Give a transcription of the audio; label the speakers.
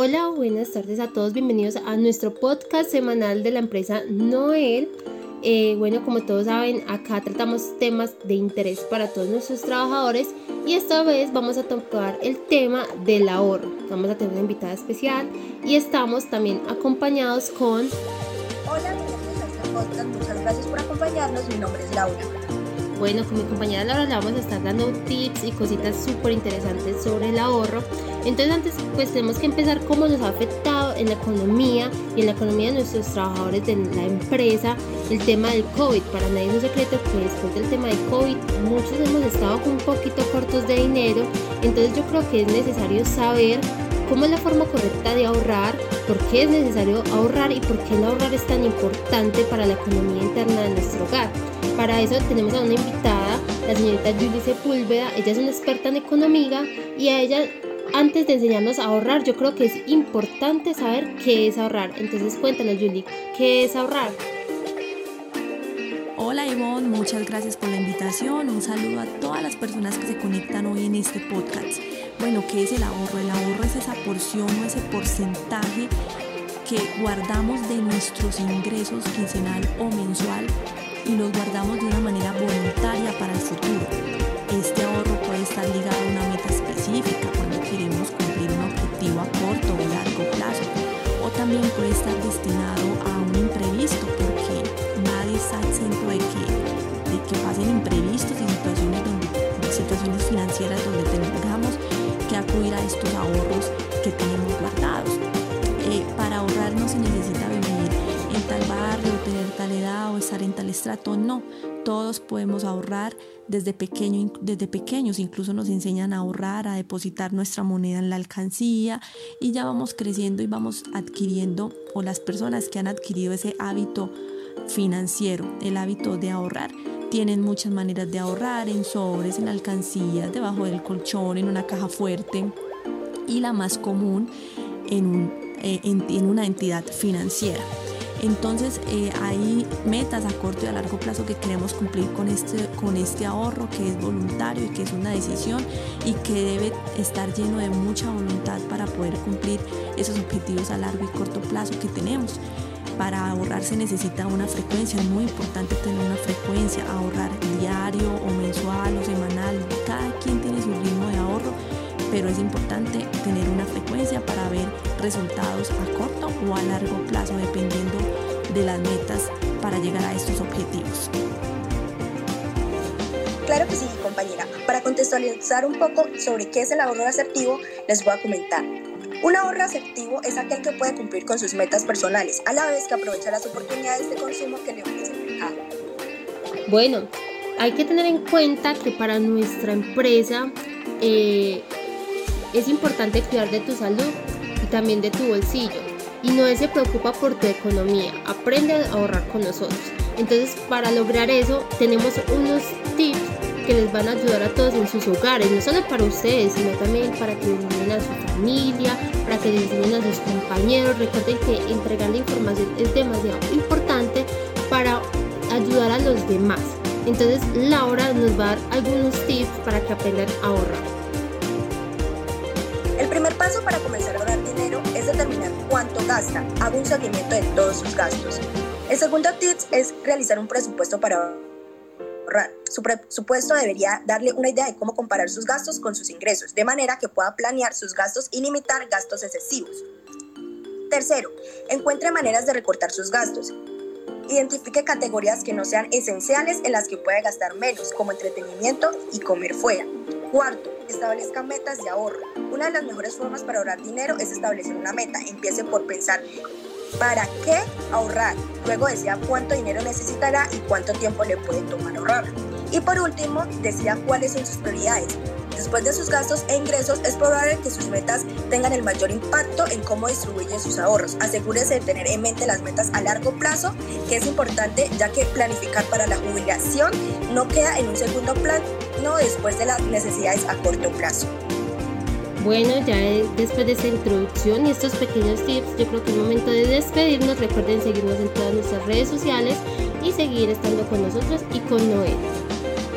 Speaker 1: Hola, buenas tardes a todos, bienvenidos a nuestro podcast semanal de la empresa Noel. Eh, bueno, como todos saben, acá tratamos temas de interés para todos nuestros trabajadores y esta vez vamos a tocar el tema del ahorro. Vamos a tener una invitada especial y estamos también acompañados con...
Speaker 2: Hola, bienvenidos a este podcast, muchas gracias por acompañarnos, mi nombre es Laura.
Speaker 1: Bueno, con mi compañera Laura le vamos a estar dando tips y cositas súper interesantes sobre el ahorro. Entonces antes pues tenemos que empezar cómo nos ha afectado en la economía y en la economía de nuestros trabajadores de la empresa el tema del COVID. Para nadie es un secreto que después del tema del COVID muchos hemos estado un poquito cortos de dinero. Entonces yo creo que es necesario saber cómo es la forma correcta de ahorrar, por qué es necesario ahorrar y por qué el ahorrar es tan importante para la economía interna de nuestro hogar. Para eso tenemos a una invitada, la señorita Julie Sepúlveda. Ella es una experta en economía y a ella, antes de enseñarnos a ahorrar, yo creo que es importante saber qué es ahorrar. Entonces cuéntanos, Julie, ¿qué es ahorrar?
Speaker 3: Hola Ivonne, muchas gracias por la invitación. Un saludo a todas las personas que se conectan hoy en este podcast. Bueno, ¿qué es el ahorro? El ahorro es esa porción o ese porcentaje que guardamos de nuestros ingresos quincenal o mensual y los guardamos de una manera voluntaria para el futuro. Este ahorro puede estar ligado a una meta específica cuando queremos cumplir un objetivo a corto o largo plazo o también puede estar destinado a un imprevisto porque nadie está exento de que, de que pasen imprevistos y situaciones, situaciones financieras donde tengamos que acudir a estos ahorros que tenemos guardados. Eh, para ahorrar no se necesita vivir en tal barrio, tener en tal estrato, no. Todos podemos ahorrar desde, pequeño, desde pequeños, incluso nos enseñan a ahorrar, a depositar nuestra moneda en la alcancía y ya vamos creciendo y vamos adquiriendo, o las personas que han adquirido ese hábito financiero, el hábito de ahorrar, tienen muchas maneras de ahorrar en sobres, en alcancías, debajo del colchón, en una caja fuerte y la más común en, eh, en una entidad financiera. Entonces eh, hay metas a corto y a largo plazo que queremos cumplir con este, con este ahorro que es voluntario y que es una decisión y que debe estar lleno de mucha voluntad para poder cumplir esos objetivos a largo y corto plazo que tenemos. Para ahorrar se necesita una frecuencia, es muy importante tener una frecuencia, ahorrar diario o mensual o semanal, cada quien tiene su ritmo de ahorro pero es importante tener una frecuencia para ver resultados a corto o a largo plazo dependiendo de las metas para llegar a estos objetivos.
Speaker 2: Claro que sí, compañera. Para contextualizar un poco sobre qué es el ahorro asertivo, les voy a comentar. Un ahorro asertivo es aquel que puede cumplir con sus metas personales, a la vez que aprovecha las oportunidades de consumo que le ofrece el mercado.
Speaker 1: Bueno, hay que tener en cuenta que para nuestra empresa eh, es importante cuidar de tu salud también de tu bolsillo. Y no se preocupa por tu economía, aprende a ahorrar con nosotros. Entonces, para lograr eso, tenemos unos tips que les van a ayudar a todos en sus hogares, no solo para ustedes, sino también para que les a su familia, para que les a sus compañeros. Recuerden que entregar la información es demasiado importante para ayudar a los demás. Entonces, Laura nos va a dar algunos tips para que aprendan a ahorrar.
Speaker 2: Haga un seguimiento de todos sus gastos. El segundo tip es realizar un presupuesto para ahorrar. Su presupuesto debería darle una idea de cómo comparar sus gastos con sus ingresos, de manera que pueda planear sus gastos y limitar gastos excesivos. Tercero, encuentre maneras de recortar sus gastos. Identifique categorías que no sean esenciales en las que pueda gastar menos, como entretenimiento y comer fuera. Cuarto, establezca metas de ahorro. Una de las mejores formas para ahorrar dinero es establecer una meta. Empiece por pensar para qué ahorrar. Luego decida cuánto dinero necesitará y cuánto tiempo le puede tomar ahorrar. Y por último, decida cuáles son sus prioridades. Después de sus gastos e ingresos, es probable que sus metas tengan el mayor impacto en cómo distribuyen sus ahorros. Asegúrese de tener en mente las metas a largo plazo, que es importante ya que planificar para la jubilación no queda en un segundo plano después de las necesidades a corto plazo.
Speaker 1: Bueno, ya después de esta introducción y estos pequeños tips, yo creo que es momento de despedirnos. Recuerden seguirnos en todas nuestras redes sociales y seguir estando con nosotros y con Noel.